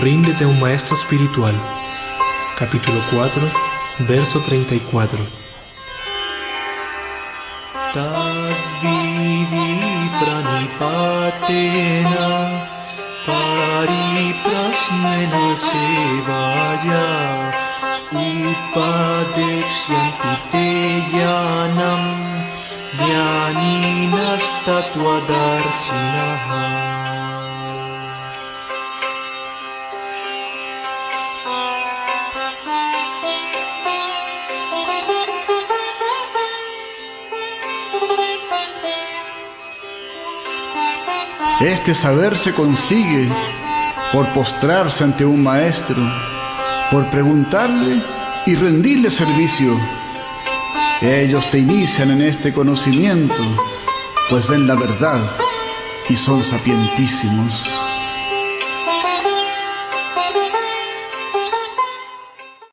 Ríndete a un maestro espiritual. Capítulo 4, verso 34. Tasvivi pranipatena pariprasnena sevaya upadekshyanti te yanam Este saber se consigue por postrarse ante un maestro, por preguntarle y rendirle servicio. Ellos te inician en este conocimiento, pues ven la verdad y son sapientísimos.